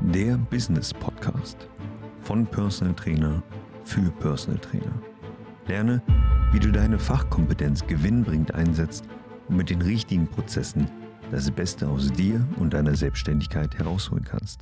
Der Business Podcast von Personal Trainer für Personal Trainer. Lerne, wie du deine Fachkompetenz gewinnbringend einsetzt und mit den richtigen Prozessen das Beste aus dir und deiner Selbstständigkeit herausholen kannst.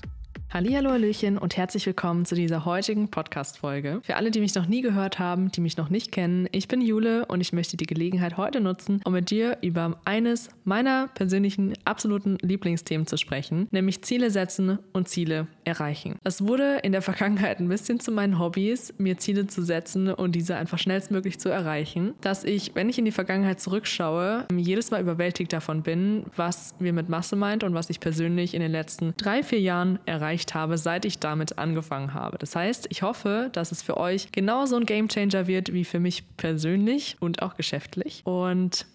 Hallo, Hallöchen und herzlich willkommen zu dieser heutigen Podcast-Folge. Für alle, die mich noch nie gehört haben, die mich noch nicht kennen, ich bin Jule und ich möchte die Gelegenheit heute nutzen, um mit dir über eines meiner persönlichen absoluten Lieblingsthemen zu sprechen, nämlich Ziele setzen und Ziele erreichen. Es wurde in der Vergangenheit ein bisschen zu meinen Hobbys, mir Ziele zu setzen und diese einfach schnellstmöglich zu erreichen, dass ich, wenn ich in die Vergangenheit zurückschaue, jedes Mal überwältigt davon bin, was wir mit Masse meint und was ich persönlich in den letzten drei, vier Jahren erreicht erreicht habe, seit ich damit angefangen habe. Das heißt, ich hoffe, dass es für euch genauso ein Gamechanger wird wie für mich persönlich und auch geschäftlich. Und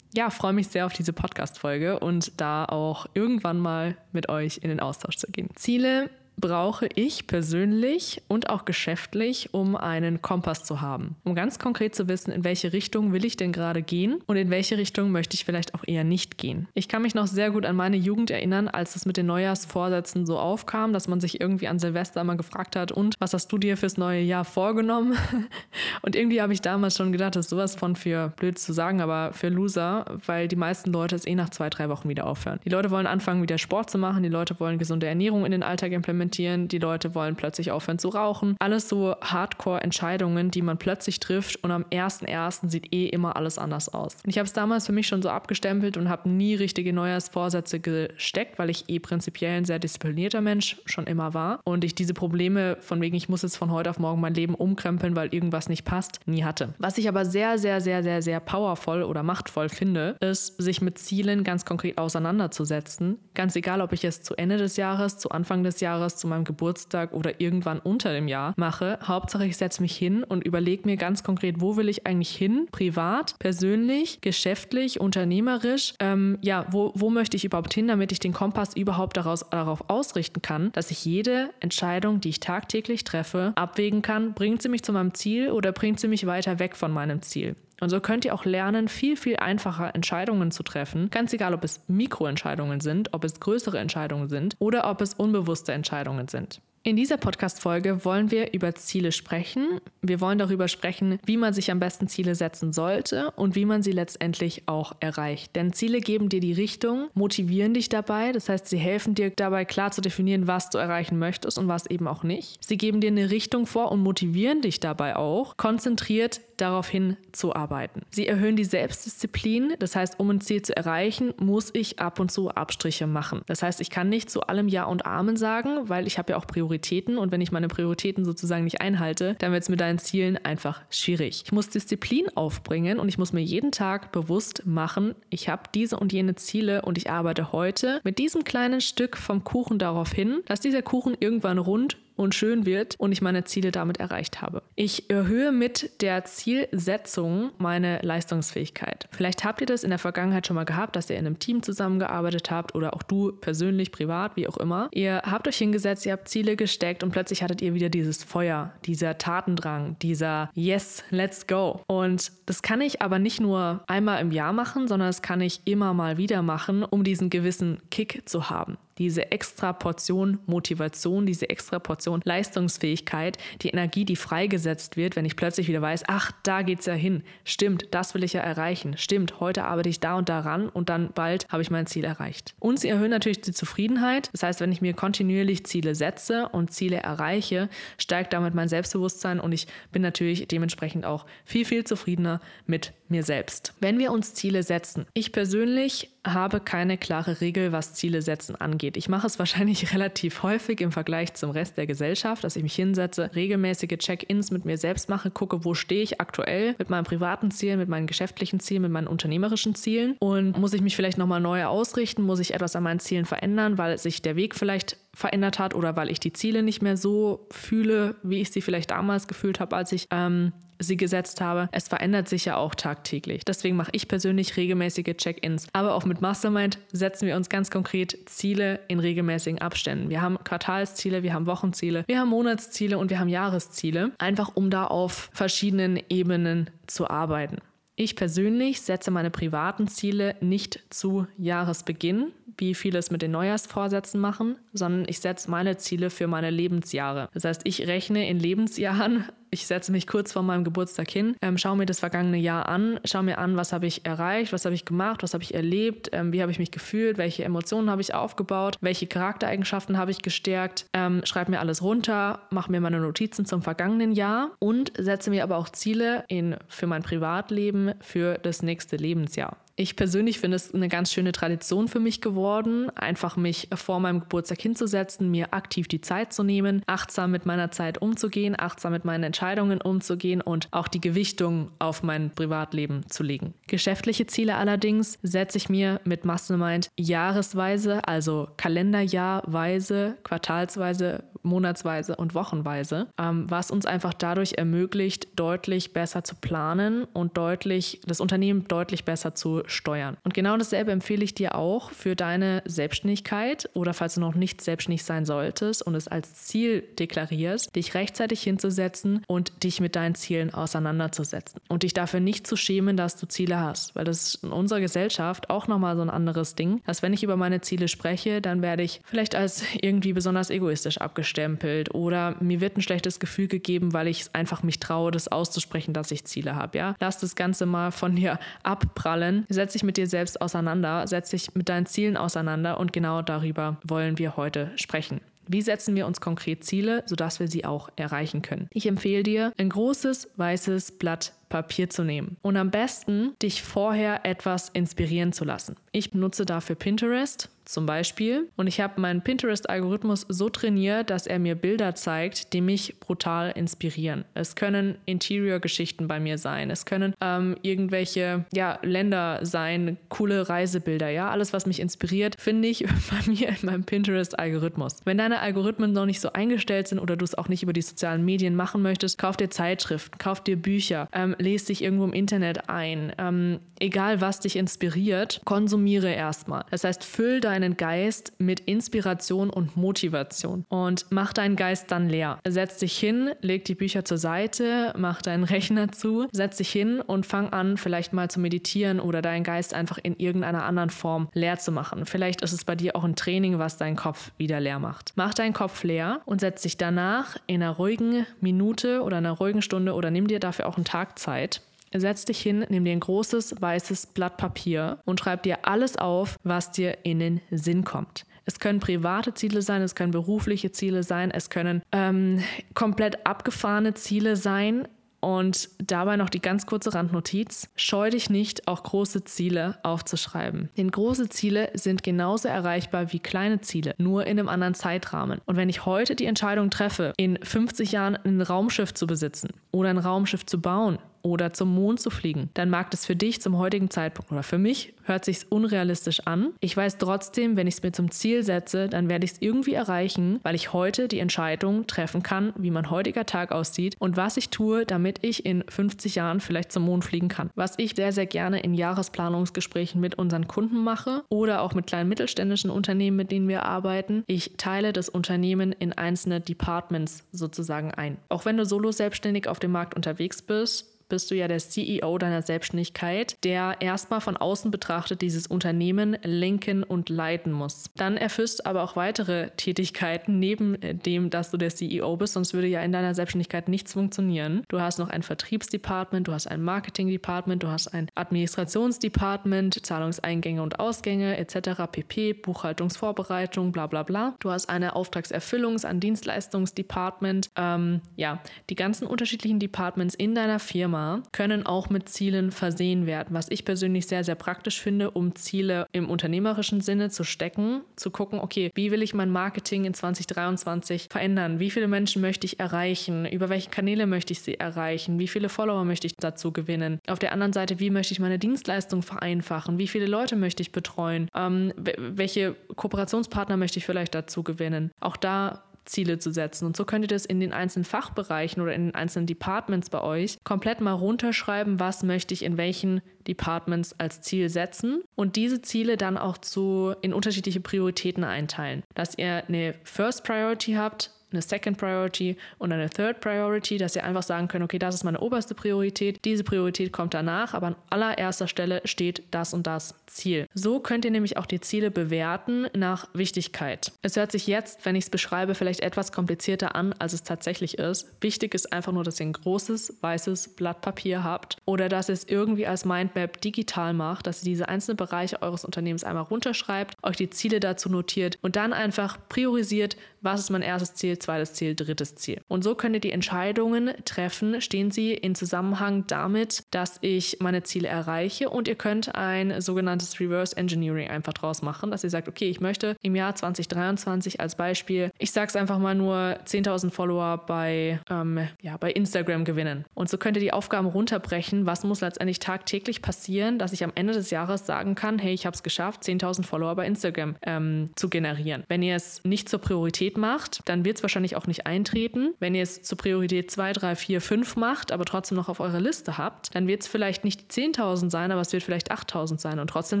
ja, freue mich sehr auf diese Podcast-Folge und da auch irgendwann mal mit euch in den Austausch zu gehen. Ziele brauche ich persönlich und auch geschäftlich, um einen Kompass zu haben. Um ganz konkret zu wissen, in welche Richtung will ich denn gerade gehen und in welche Richtung möchte ich vielleicht auch eher nicht gehen. Ich kann mich noch sehr gut an meine Jugend erinnern, als es mit den Neujahrsvorsätzen so aufkam, dass man sich irgendwie an Silvester mal gefragt hat, und was hast du dir fürs neue Jahr vorgenommen? und irgendwie habe ich damals schon gedacht, das ist sowas von für blöd zu sagen, aber für Loser, weil die meisten Leute es eh nach zwei, drei Wochen wieder aufhören. Die Leute wollen anfangen, wieder Sport zu machen, die Leute wollen gesunde Ernährung in den Alltag implementieren implementieren, die Leute wollen plötzlich aufhören zu rauchen. Alles so Hardcore-Entscheidungen, die man plötzlich trifft und am 1.1. sieht eh immer alles anders aus. Und ich habe es damals für mich schon so abgestempelt und habe nie richtige Neujahrsvorsätze gesteckt, weil ich eh prinzipiell ein sehr disziplinierter Mensch schon immer war und ich diese Probleme von wegen, ich muss jetzt von heute auf morgen mein Leben umkrempeln, weil irgendwas nicht passt, nie hatte. Was ich aber sehr, sehr, sehr, sehr, sehr powervoll oder machtvoll finde, ist, sich mit Zielen ganz konkret auseinanderzusetzen. Ganz egal, ob ich es zu Ende des Jahres, zu Anfang des Jahres, was zu meinem Geburtstag oder irgendwann unter dem Jahr mache. Hauptsache, ich setze mich hin und überlege mir ganz konkret, wo will ich eigentlich hin? Privat, persönlich, geschäftlich, unternehmerisch. Ähm, ja, wo, wo möchte ich überhaupt hin, damit ich den Kompass überhaupt daraus, darauf ausrichten kann, dass ich jede Entscheidung, die ich tagtäglich treffe, abwägen kann, bringt sie mich zu meinem Ziel oder bringt sie mich weiter weg von meinem Ziel. Und so könnt ihr auch lernen, viel, viel einfacher Entscheidungen zu treffen. Ganz egal, ob es Mikroentscheidungen sind, ob es größere Entscheidungen sind oder ob es unbewusste Entscheidungen sind. In dieser Podcast-Folge wollen wir über Ziele sprechen. Wir wollen darüber sprechen, wie man sich am besten Ziele setzen sollte und wie man sie letztendlich auch erreicht. Denn Ziele geben dir die Richtung, motivieren dich dabei. Das heißt, sie helfen dir dabei klar zu definieren, was du erreichen möchtest und was eben auch nicht. Sie geben dir eine Richtung vor und motivieren dich dabei auch, konzentriert darauf hinzuarbeiten. Sie erhöhen die Selbstdisziplin. Das heißt, um ein Ziel zu erreichen, muss ich ab und zu Abstriche machen. Das heißt, ich kann nicht zu allem Ja und Amen sagen, weil ich habe ja auch Prioritäten Prioritäten und wenn ich meine Prioritäten sozusagen nicht einhalte, dann wird es mit deinen Zielen einfach schwierig. Ich muss Disziplin aufbringen und ich muss mir jeden Tag bewusst machen, ich habe diese und jene Ziele und ich arbeite heute mit diesem kleinen Stück vom Kuchen darauf hin, dass dieser Kuchen irgendwann rund und schön wird und ich meine Ziele damit erreicht habe. Ich erhöhe mit der Zielsetzung meine Leistungsfähigkeit. Vielleicht habt ihr das in der Vergangenheit schon mal gehabt, dass ihr in einem Team zusammengearbeitet habt oder auch du persönlich, privat, wie auch immer. Ihr habt euch hingesetzt, ihr habt Ziele gesteckt und plötzlich hattet ihr wieder dieses Feuer, dieser Tatendrang, dieser Yes, let's go. Und das kann ich aber nicht nur einmal im Jahr machen, sondern das kann ich immer mal wieder machen, um diesen gewissen Kick zu haben diese extra Portion Motivation, diese extra Portion Leistungsfähigkeit, die Energie, die freigesetzt wird, wenn ich plötzlich wieder weiß, ach, da geht's ja hin. Stimmt, das will ich ja erreichen. Stimmt, heute arbeite ich da und daran und dann bald habe ich mein Ziel erreicht. Und sie erhöhen natürlich die Zufriedenheit. Das heißt, wenn ich mir kontinuierlich Ziele setze und Ziele erreiche, steigt damit mein Selbstbewusstsein und ich bin natürlich dementsprechend auch viel, viel zufriedener mit mir selbst. Wenn wir uns Ziele setzen, ich persönlich habe keine klare Regel, was Ziele setzen angeht. Ich mache es wahrscheinlich relativ häufig im Vergleich zum Rest der Gesellschaft, dass ich mich hinsetze, regelmäßige Check-ins mit mir selbst mache, gucke, wo stehe ich aktuell mit meinen privaten Zielen, mit meinen geschäftlichen Zielen, mit meinen unternehmerischen Zielen und muss ich mich vielleicht nochmal neu ausrichten, muss ich etwas an meinen Zielen verändern, weil sich der Weg vielleicht verändert hat oder weil ich die Ziele nicht mehr so fühle, wie ich sie vielleicht damals gefühlt habe, als ich ähm, sie gesetzt habe. Es verändert sich ja auch tagtäglich. Deswegen mache ich persönlich regelmäßige Check-ins. Aber auch mit Mastermind setzen wir uns ganz konkret Ziele in regelmäßigen Abständen. Wir haben Quartalsziele, wir haben Wochenziele, wir haben Monatsziele und wir haben Jahresziele. Einfach um da auf verschiedenen Ebenen zu arbeiten. Ich persönlich setze meine privaten Ziele nicht zu Jahresbeginn. wie viele es mit den Neujahrsvorsätzen machen, sondern ich setze meine Ziele für meine Lebensjahre. Das heißt, ich rechne in Lebensjahren ich setze mich kurz vor meinem Geburtstag hin, ähm, schaue mir das vergangene Jahr an, schaue mir an, was habe ich erreicht, was habe ich gemacht, was habe ich erlebt, ähm, wie habe ich mich gefühlt, welche Emotionen habe ich aufgebaut, welche Charaktereigenschaften habe ich gestärkt, ähm, schreibe mir alles runter, mache mir meine Notizen zum vergangenen Jahr und setze mir aber auch Ziele in, für mein Privatleben für das nächste Lebensjahr. Ich persönlich finde es eine ganz schöne Tradition für mich geworden, einfach mich vor meinem Geburtstag hinzusetzen, mir aktiv die Zeit zu nehmen, achtsam mit meiner Zeit umzugehen, achtsam mit meinen Entscheidungen umzugehen und auch die Gewichtung auf mein Privatleben zu legen. Geschäftliche Ziele allerdings setze ich mir mit Mastermind jahresweise, also Kalenderjahrweise, quartalsweise, monatsweise und wochenweise, ähm, was uns einfach dadurch ermöglicht, deutlich besser zu planen und deutlich das Unternehmen deutlich besser zu steuern. Und genau dasselbe empfehle ich dir auch für deine Selbstständigkeit oder falls du noch nicht selbstständig sein solltest und es als Ziel deklarierst, dich rechtzeitig hinzusetzen und dich mit deinen Zielen auseinanderzusetzen und dich dafür nicht zu schämen, dass du Ziele hast, weil das ist in unserer Gesellschaft auch nochmal so ein anderes Ding, dass wenn ich über meine Ziele spreche, dann werde ich vielleicht als irgendwie besonders egoistisch abgestempelt oder mir wird ein schlechtes Gefühl gegeben, weil ich einfach mich traue, das auszusprechen, dass ich Ziele habe, ja? Lass das Ganze mal von dir abprallen setz dich mit dir selbst auseinander, setz dich mit deinen Zielen auseinander und genau darüber wollen wir heute sprechen. Wie setzen wir uns konkret Ziele, sodass wir sie auch erreichen können? Ich empfehle dir, ein großes weißes Blatt Papier zu nehmen und am besten dich vorher etwas inspirieren zu lassen. Ich nutze dafür Pinterest zum Beispiel und ich habe meinen Pinterest-Algorithmus so trainiert, dass er mir Bilder zeigt, die mich brutal inspirieren. Es können Interior-Geschichten bei mir sein, es können ähm, irgendwelche ja, Länder sein, coole Reisebilder, ja, alles, was mich inspiriert, finde ich bei mir in meinem Pinterest-Algorithmus. Wenn deine Algorithmen noch nicht so eingestellt sind oder du es auch nicht über die sozialen Medien machen möchtest, kauf dir Zeitschriften, kauf dir Bücher, ähm, lese dich irgendwo im Internet ein. Ähm, egal, was dich inspiriert, konsumiere erstmal. Das heißt, füll deinen Geist mit Inspiration und Motivation und mach deinen Geist dann leer. Setz dich hin, leg die Bücher zur Seite, mach deinen Rechner zu, setz dich hin und fang an, vielleicht mal zu meditieren oder deinen Geist einfach in irgendeiner anderen Form leer zu machen. Vielleicht ist es bei dir auch ein Training, was deinen Kopf wieder leer macht. Mach deinen Kopf leer und setz dich danach in einer ruhigen Minute oder einer ruhigen Stunde oder nimm dir dafür auch einen Tag Zeit Zeit. Setz dich hin, nimm dir ein großes weißes Blatt Papier und schreib dir alles auf, was dir in den Sinn kommt. Es können private Ziele sein, es können berufliche Ziele sein, es können ähm, komplett abgefahrene Ziele sein. Und dabei noch die ganz kurze Randnotiz. Scheu dich nicht, auch große Ziele aufzuschreiben. Denn große Ziele sind genauso erreichbar wie kleine Ziele, nur in einem anderen Zeitrahmen. Und wenn ich heute die Entscheidung treffe, in 50 Jahren ein Raumschiff zu besitzen oder ein Raumschiff zu bauen, oder zum Mond zu fliegen, dann mag das für dich zum heutigen Zeitpunkt oder für mich hört sich unrealistisch an. Ich weiß trotzdem, wenn ich es mir zum Ziel setze, dann werde ich es irgendwie erreichen, weil ich heute die Entscheidung treffen kann, wie mein heutiger Tag aussieht und was ich tue, damit ich in 50 Jahren vielleicht zum Mond fliegen kann. Was ich sehr, sehr gerne in Jahresplanungsgesprächen mit unseren Kunden mache oder auch mit kleinen mittelständischen Unternehmen, mit denen wir arbeiten. Ich teile das Unternehmen in einzelne Departments sozusagen ein. Auch wenn du solo selbstständig auf dem Markt unterwegs bist, bist du ja der CEO deiner Selbstständigkeit, der erstmal von außen betrachtet dieses Unternehmen lenken und leiten muss. Dann erfüllst du aber auch weitere Tätigkeiten neben dem, dass du der CEO bist, sonst würde ja in deiner Selbstständigkeit nichts funktionieren. Du hast noch ein Vertriebsdepartment, du hast ein Marketingdepartment, du hast ein Administrationsdepartment, Zahlungseingänge und Ausgänge etc. pp, Buchhaltungsvorbereitung, bla bla bla. Du hast eine Auftragserfüllungs-, ein Dienstleistungsdepartment. Ähm, ja, die ganzen unterschiedlichen Departments in deiner Firma können auch mit Zielen versehen werden, was ich persönlich sehr, sehr praktisch finde, um Ziele im unternehmerischen Sinne zu stecken, zu gucken, okay, wie will ich mein Marketing in 2023 verändern? Wie viele Menschen möchte ich erreichen? Über welche Kanäle möchte ich sie erreichen? Wie viele Follower möchte ich dazu gewinnen? Auf der anderen Seite, wie möchte ich meine Dienstleistung vereinfachen? Wie viele Leute möchte ich betreuen? Ähm, welche Kooperationspartner möchte ich vielleicht dazu gewinnen? Auch da Ziele zu setzen. Und so könnt ihr das in den einzelnen Fachbereichen oder in den einzelnen Departments bei euch komplett mal runterschreiben, was möchte ich in welchen Departments als Ziel setzen und diese Ziele dann auch zu in unterschiedliche Prioritäten einteilen. Dass ihr eine First Priority habt, eine Second Priority und eine Third Priority, dass ihr einfach sagen könnt, okay, das ist meine oberste Priorität, diese Priorität kommt danach, aber an allererster Stelle steht das und das Ziel. So könnt ihr nämlich auch die Ziele bewerten nach Wichtigkeit. Es hört sich jetzt, wenn ich es beschreibe, vielleicht etwas komplizierter an, als es tatsächlich ist. Wichtig ist einfach nur, dass ihr ein großes weißes Blatt Papier habt oder dass ihr es irgendwie als Mindmap digital macht, dass ihr diese einzelnen Bereiche eures Unternehmens einmal runterschreibt, euch die Ziele dazu notiert und dann einfach priorisiert, was ist mein erstes Ziel, zweites Ziel, drittes Ziel. Und so könnt ihr die Entscheidungen treffen, stehen sie in Zusammenhang damit, dass ich meine Ziele erreiche und ihr könnt ein sogenanntes Reverse Engineering einfach draus machen, dass ihr sagt, okay, ich möchte im Jahr 2023 als Beispiel, ich sage es einfach mal nur 10.000 Follower bei, ähm, ja, bei Instagram gewinnen. Und so könnt ihr die Aufgaben runterbrechen, was muss letztendlich tagtäglich passieren, dass ich am Ende des Jahres sagen kann, hey, ich habe es geschafft, 10.000 Follower bei Instagram ähm, zu generieren. Wenn ihr es nicht zur Priorität macht, dann wird es wahrscheinlich auch nicht eintreten. Wenn ihr es zur Priorität 2, 3, 4, 5 macht, aber trotzdem noch auf eurer Liste habt, dann wird es vielleicht nicht 10.000 sein, aber es wird vielleicht 8.000 sein. Und trotzdem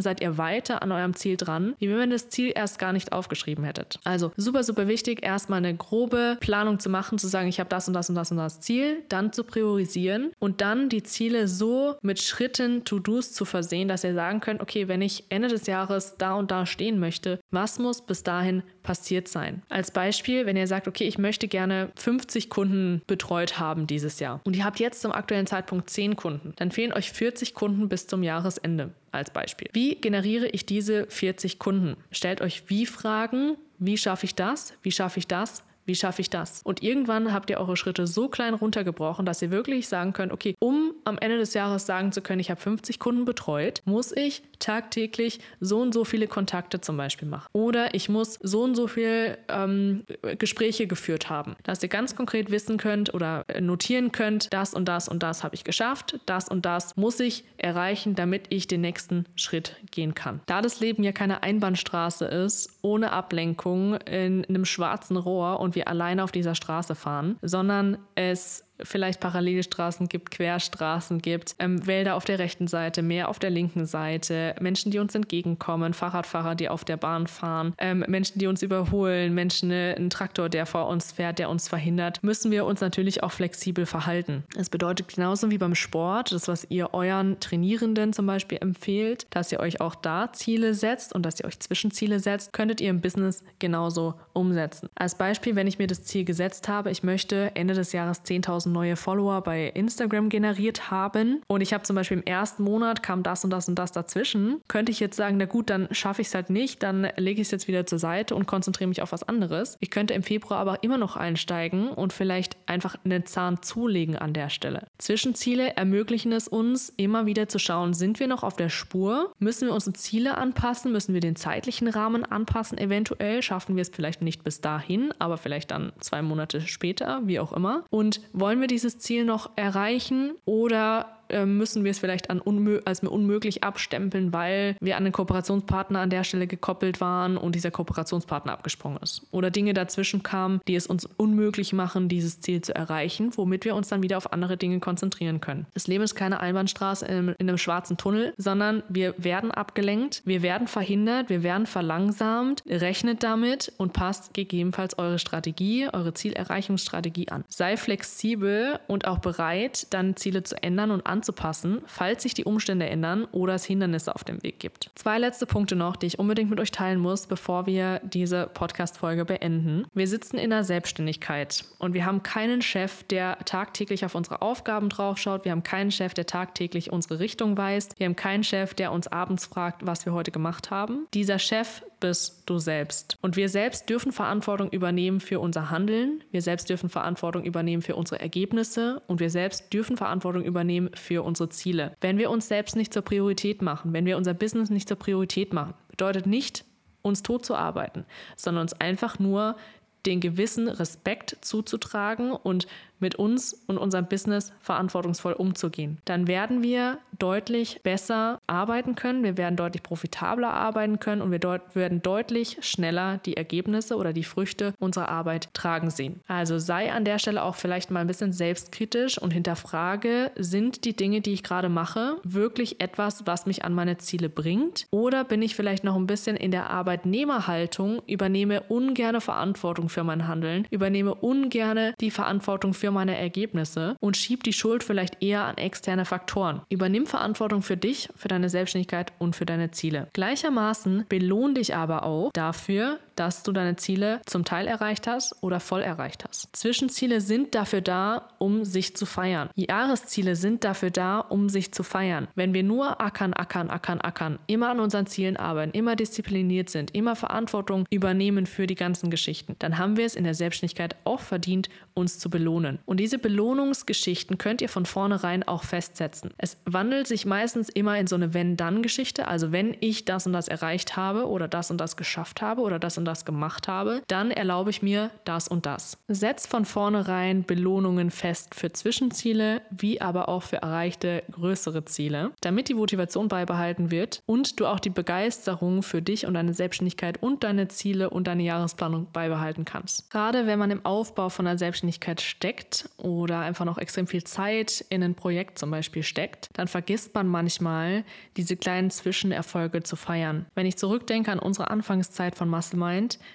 seid ihr weiter an eurem Ziel dran, wie wenn ihr das Ziel erst gar nicht aufgeschrieben hättet. Also super, super wichtig, erstmal eine grobe Planung zu machen, zu sagen, ich habe das und das und das und das Ziel, dann zu priorisieren und dann die Ziele so mit Schritten, To-Dos zu versehen, dass ihr sagen könnt, okay, wenn ich Ende des Jahres da und da stehen möchte, was muss bis dahin passiert sein? Als Beispiel, wenn ihr sagt, okay, ich möchte gerne 50 Kunden betreut haben dieses Jahr und ihr habt jetzt zum aktuellen Zeitpunkt 10 Kunden, dann fehlen euch 40 Kunden bis zum Jahresende als Beispiel. Wie generiere ich diese 40 Kunden? Stellt euch wie Fragen, wie schaffe ich das? Wie schaffe ich das? Wie schaffe ich das? Und irgendwann habt ihr eure Schritte so klein runtergebrochen, dass ihr wirklich sagen könnt, okay, um am Ende des Jahres sagen zu können, ich habe 50 Kunden betreut, muss ich tagtäglich so und so viele Kontakte zum Beispiel machen. Oder ich muss so und so viele ähm, Gespräche geführt haben, dass ihr ganz konkret wissen könnt oder notieren könnt, das und das und das habe ich geschafft, das und das muss ich erreichen, damit ich den nächsten Schritt gehen kann. Da das Leben ja keine Einbahnstraße ist, ohne Ablenkung in einem schwarzen Rohr und wir alleine auf dieser Straße fahren, sondern es vielleicht Parallelstraßen gibt, Querstraßen gibt, ähm, Wälder auf der rechten Seite, Meer auf der linken Seite, Menschen, die uns entgegenkommen, Fahrradfahrer, die auf der Bahn fahren, ähm, Menschen, die uns überholen, Menschen, äh, ein Traktor, der vor uns fährt, der uns verhindert, müssen wir uns natürlich auch flexibel verhalten. Es bedeutet genauso wie beim Sport, das, was ihr euren Trainierenden zum Beispiel empfehlt, dass ihr euch auch da Ziele setzt und dass ihr euch Zwischenziele setzt, könntet ihr im Business genauso umsetzen. Als Beispiel, wenn ich mir das Ziel gesetzt habe, ich möchte Ende des Jahres 10.000 neue Follower bei Instagram generiert haben und ich habe zum Beispiel im ersten Monat kam das und das und das dazwischen, könnte ich jetzt sagen, na gut, dann schaffe ich es halt nicht, dann lege ich es jetzt wieder zur Seite und konzentriere mich auf was anderes. Ich könnte im Februar aber immer noch einsteigen und vielleicht einfach einen Zahn zulegen an der Stelle. Zwischenziele ermöglichen es uns, immer wieder zu schauen, sind wir noch auf der Spur? Müssen wir unsere Ziele anpassen? Müssen wir den zeitlichen Rahmen anpassen? Eventuell schaffen wir es vielleicht nicht bis dahin, aber vielleicht dann zwei Monate später, wie auch immer. Und wollen wir wir dieses Ziel noch erreichen oder äh, müssen wir es vielleicht als unmöglich abstempeln, weil wir an den Kooperationspartner an der Stelle gekoppelt waren und dieser Kooperationspartner abgesprungen ist. Oder Dinge dazwischen kamen, die es uns unmöglich machen, dieses Ziel zu erreichen, womit wir uns dann wieder auf andere Dinge konzentrieren können. Das Leben ist keine Einbahnstraße in, in einem schwarzen Tunnel, sondern wir werden abgelenkt, wir werden verhindert, wir werden verlangsamt. Rechnet damit und passt gegebenenfalls eure Strategie, eure Zielerreichungsstrategie an. Sei flexibel und auch bereit, dann Ziele zu ändern und anzupassen anzupassen, falls sich die Umstände ändern oder es Hindernisse auf dem Weg gibt. Zwei letzte Punkte noch, die ich unbedingt mit euch teilen muss, bevor wir diese Podcast-Folge beenden. Wir sitzen in der Selbstständigkeit und wir haben keinen Chef, der tagtäglich auf unsere Aufgaben draufschaut. Wir haben keinen Chef, der tagtäglich unsere Richtung weist. Wir haben keinen Chef, der uns abends fragt, was wir heute gemacht haben. Dieser Chef bist du selbst. Und wir selbst dürfen Verantwortung übernehmen für unser Handeln. Wir selbst dürfen Verantwortung übernehmen für unsere Ergebnisse. Und wir selbst dürfen Verantwortung übernehmen für unsere Ziele. Wenn wir uns selbst nicht zur Priorität machen, wenn wir unser Business nicht zur Priorität machen, bedeutet nicht, uns tot zu arbeiten, sondern uns einfach nur den gewissen Respekt zuzutragen und mit uns und unserem Business verantwortungsvoll umzugehen. Dann werden wir deutlich besser arbeiten können, wir werden deutlich profitabler arbeiten können und wir deut werden deutlich schneller die Ergebnisse oder die Früchte unserer Arbeit tragen sehen. Also sei an der Stelle auch vielleicht mal ein bisschen selbstkritisch und hinterfrage, sind die Dinge, die ich gerade mache, wirklich etwas, was mich an meine Ziele bringt? Oder bin ich vielleicht noch ein bisschen in der Arbeitnehmerhaltung, übernehme ungerne Verantwortung für mein Handeln, übernehme ungerne die Verantwortung für meine Ergebnisse und schiebe die Schuld vielleicht eher an externe Faktoren. Übernimm Verantwortung für dich, für deine Selbstständigkeit und für deine Ziele. Gleichermaßen belohn dich aber auch dafür, dass du deine Ziele zum Teil erreicht hast oder voll erreicht hast. Zwischenziele sind dafür da, um sich zu feiern. Jahresziele sind dafür da, um sich zu feiern. Wenn wir nur ackern, ackern, ackern, ackern, immer an unseren Zielen arbeiten, immer diszipliniert sind, immer Verantwortung übernehmen für die ganzen Geschichten, dann haben wir es in der Selbstständigkeit auch verdient, uns zu belohnen. Und diese Belohnungsgeschichten könnt ihr von vornherein auch festsetzen. Es wandelt sich meistens immer in so eine Wenn-Dann-Geschichte. Also wenn ich das und das erreicht habe oder das und das geschafft habe oder das und das gemacht habe, dann erlaube ich mir das und das. Setz von vornherein Belohnungen fest für Zwischenziele, wie aber auch für erreichte größere Ziele, damit die Motivation beibehalten wird und du auch die Begeisterung für dich und deine Selbstständigkeit und deine Ziele und deine Jahresplanung beibehalten kannst. Gerade wenn man im Aufbau von einer Selbstständigkeit steckt oder einfach noch extrem viel Zeit in ein Projekt zum Beispiel steckt, dann vergisst man manchmal, diese kleinen Zwischenerfolge zu feiern. Wenn ich zurückdenke an unsere Anfangszeit von Muscle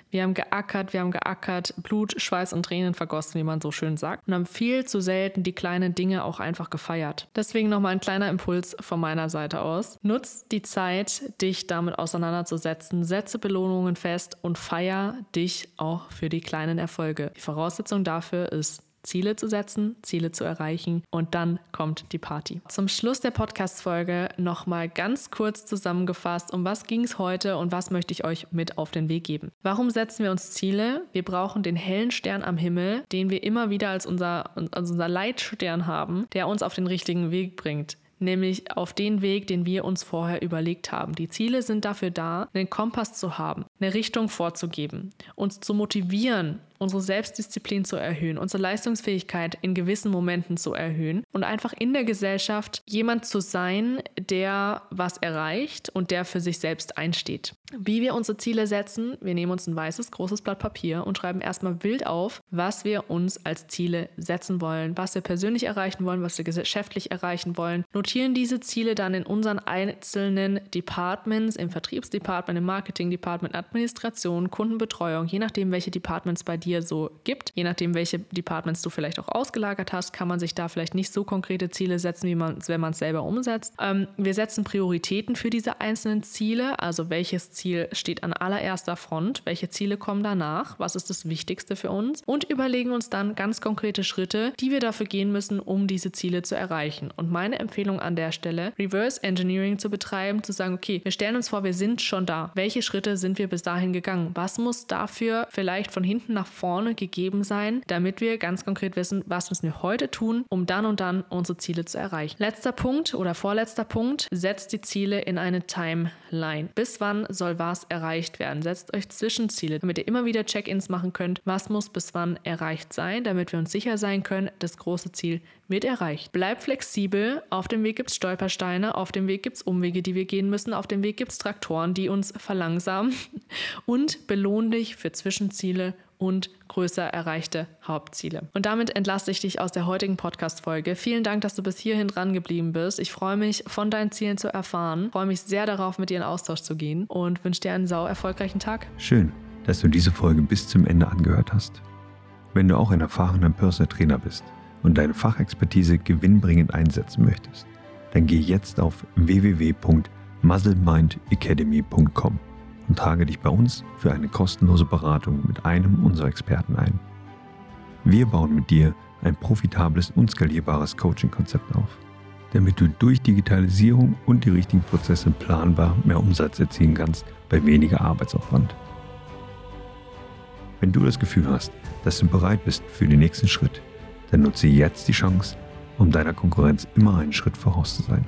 wir haben geackert, wir haben geackert, Blut, Schweiß und Tränen vergossen, wie man so schön sagt, und haben viel zu selten die kleinen Dinge auch einfach gefeiert. Deswegen nochmal ein kleiner Impuls von meiner Seite aus. Nutz die Zeit, dich damit auseinanderzusetzen, setze Belohnungen fest und feier dich auch für die kleinen Erfolge. Die Voraussetzung dafür ist Ziele zu setzen, Ziele zu erreichen und dann kommt die Party. Zum Schluss der Podcast-Folge nochmal ganz kurz zusammengefasst, um was ging es heute und was möchte ich euch mit auf den Weg geben. Warum setzen wir uns Ziele? Wir brauchen den hellen Stern am Himmel, den wir immer wieder als unser, als unser Leitstern haben, der uns auf den richtigen Weg bringt nämlich auf den Weg, den wir uns vorher überlegt haben. Die Ziele sind dafür da, einen Kompass zu haben, eine Richtung vorzugeben, uns zu motivieren, unsere Selbstdisziplin zu erhöhen, unsere Leistungsfähigkeit in gewissen Momenten zu erhöhen und einfach in der Gesellschaft jemand zu sein, der was erreicht und der für sich selbst einsteht. Wie wir unsere Ziele setzen, wir nehmen uns ein weißes, großes Blatt Papier und schreiben erstmal wild auf, was wir uns als Ziele setzen wollen, was wir persönlich erreichen wollen, was wir geschäftlich erreichen wollen, notieren diese Ziele dann in unseren einzelnen Departments, im Vertriebsdepartment, im Marketingdepartment, Administration, Kundenbetreuung, je nachdem, welche Departments bei dir so gibt. Je nachdem, welche Departments du vielleicht auch ausgelagert hast, kann man sich da vielleicht nicht so konkrete Ziele setzen, wie man wenn man es selber umsetzt. Ähm, wir setzen Prioritäten für diese einzelnen Ziele. Also welches Ziel steht an allererster Front? Welche Ziele kommen danach? Was ist das Wichtigste für uns? Und überlegen uns dann ganz konkrete Schritte, die wir dafür gehen müssen, um diese Ziele zu erreichen. Und meine Empfehlung an der Stelle, Reverse Engineering zu betreiben, zu sagen, okay, wir stellen uns vor, wir sind schon da. Welche Schritte sind wir bis dahin gegangen? Was muss dafür vielleicht von hinten nach vorne gegeben sein, damit wir ganz konkret wissen, was müssen wir heute tun, um dann und dann unsere Ziele zu erreichen. Letzter Punkt oder vorletzter Punkt, setzt die Ziele in eine Timeline. Bis wann soll was erreicht werden? Setzt euch Zwischenziele, damit ihr immer wieder Check-ins machen könnt, was muss bis wann erreicht sein, damit wir uns sicher sein können, das große Ziel wird erreicht. Bleib flexibel, auf dem Weg gibt es Stolpersteine, auf dem Weg gibt es Umwege, die wir gehen müssen, auf dem Weg gibt es Traktoren, die uns verlangsamen und belohn dich für Zwischenziele und größer erreichte Hauptziele. Und damit entlasse ich dich aus der heutigen Podcast-Folge. Vielen Dank, dass du bis hierhin dran geblieben bist. Ich freue mich, von deinen Zielen zu erfahren, freue mich sehr darauf, mit dir in Austausch zu gehen und wünsche dir einen sau erfolgreichen Tag. Schön, dass du diese Folge bis zum Ende angehört hast. Wenn du auch ein erfahrener Personal Trainer bist und deine Fachexpertise gewinnbringend einsetzen möchtest, dann geh jetzt auf www.muzzlemindacademy.com und trage dich bei uns für eine kostenlose Beratung mit einem unserer Experten ein. Wir bauen mit dir ein profitables und skalierbares Coaching-Konzept auf, damit du durch Digitalisierung und die richtigen Prozesse planbar mehr Umsatz erzielen kannst bei weniger Arbeitsaufwand. Wenn du das Gefühl hast, dass du bereit bist für den nächsten Schritt, dann nutze jetzt die Chance, um deiner Konkurrenz immer einen Schritt voraus zu sein.